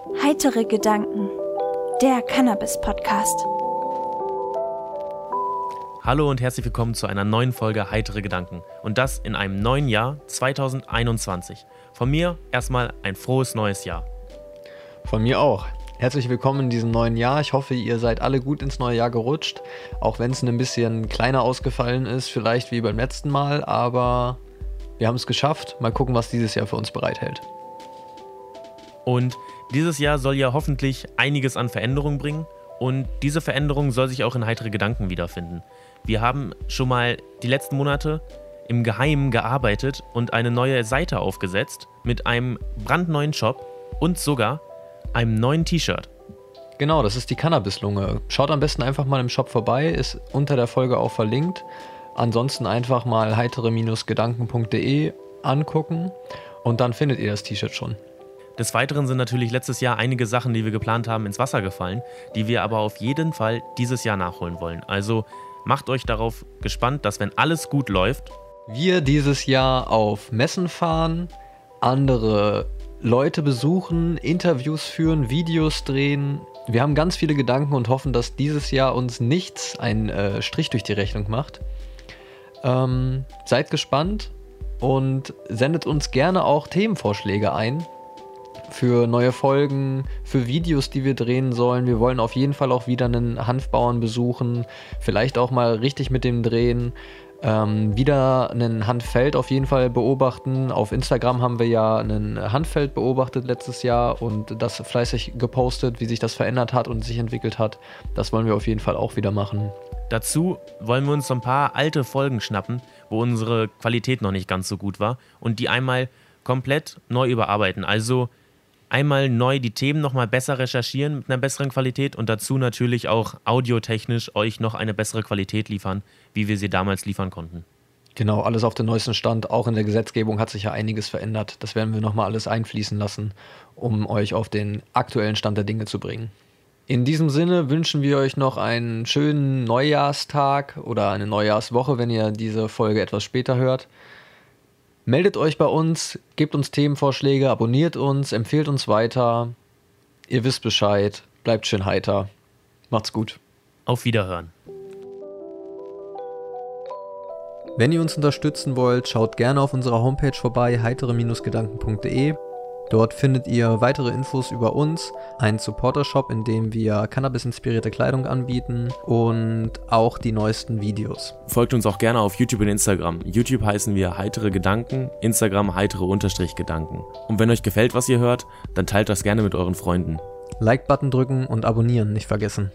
Heitere Gedanken, der Cannabis-Podcast. Hallo und herzlich willkommen zu einer neuen Folge Heitere Gedanken. Und das in einem neuen Jahr 2021. Von mir erstmal ein frohes neues Jahr. Von mir auch. Herzlich willkommen in diesem neuen Jahr. Ich hoffe, ihr seid alle gut ins neue Jahr gerutscht. Auch wenn es ein bisschen kleiner ausgefallen ist, vielleicht wie beim letzten Mal. Aber wir haben es geschafft. Mal gucken, was dieses Jahr für uns bereithält. Und dieses Jahr soll ja hoffentlich einiges an Veränderungen bringen. Und diese Veränderung soll sich auch in heitere Gedanken wiederfinden. Wir haben schon mal die letzten Monate im Geheimen gearbeitet und eine neue Seite aufgesetzt mit einem brandneuen Shop und sogar einem neuen T-Shirt. Genau, das ist die Cannabislunge. Schaut am besten einfach mal im Shop vorbei, ist unter der Folge auch verlinkt. Ansonsten einfach mal heitere-gedanken.de angucken und dann findet ihr das T-Shirt schon. Des Weiteren sind natürlich letztes Jahr einige Sachen, die wir geplant haben, ins Wasser gefallen, die wir aber auf jeden Fall dieses Jahr nachholen wollen. Also macht euch darauf gespannt, dass wenn alles gut läuft, wir dieses Jahr auf Messen fahren, andere Leute besuchen, Interviews führen, Videos drehen. Wir haben ganz viele Gedanken und hoffen, dass dieses Jahr uns nichts einen äh, Strich durch die Rechnung macht. Ähm, seid gespannt und sendet uns gerne auch Themenvorschläge ein für neue Folgen, für Videos, die wir drehen sollen. Wir wollen auf jeden Fall auch wieder einen Hanfbauern besuchen, vielleicht auch mal richtig mit dem drehen. Ähm, wieder einen Handfeld auf jeden Fall beobachten. Auf Instagram haben wir ja einen Handfeld beobachtet letztes Jahr und das fleißig gepostet, wie sich das verändert hat und sich entwickelt hat. Das wollen wir auf jeden Fall auch wieder machen. Dazu wollen wir uns so ein paar alte Folgen schnappen, wo unsere Qualität noch nicht ganz so gut war und die einmal komplett neu überarbeiten. Also einmal neu die Themen nochmal besser recherchieren mit einer besseren Qualität und dazu natürlich auch audiotechnisch euch noch eine bessere Qualität liefern, wie wir sie damals liefern konnten. Genau, alles auf den neuesten Stand. Auch in der Gesetzgebung hat sich ja einiges verändert. Das werden wir nochmal alles einfließen lassen, um euch auf den aktuellen Stand der Dinge zu bringen. In diesem Sinne wünschen wir euch noch einen schönen Neujahrstag oder eine Neujahrswoche, wenn ihr diese Folge etwas später hört. Meldet euch bei uns, gebt uns Themenvorschläge, abonniert uns, empfehlt uns weiter. Ihr wisst Bescheid. Bleibt schön heiter. Macht's gut. Auf Wiederhören. Wenn ihr uns unterstützen wollt, schaut gerne auf unserer Homepage vorbei, heitere-gedanken.de. Dort findet ihr weitere Infos über uns, einen Supporter-Shop, in dem wir Cannabis-inspirierte Kleidung anbieten und auch die neuesten Videos. Folgt uns auch gerne auf YouTube und Instagram. YouTube heißen wir heitere Gedanken, Instagram heitere Unterstrich Gedanken. Und wenn euch gefällt, was ihr hört, dann teilt das gerne mit euren Freunden. Like-Button drücken und abonnieren nicht vergessen.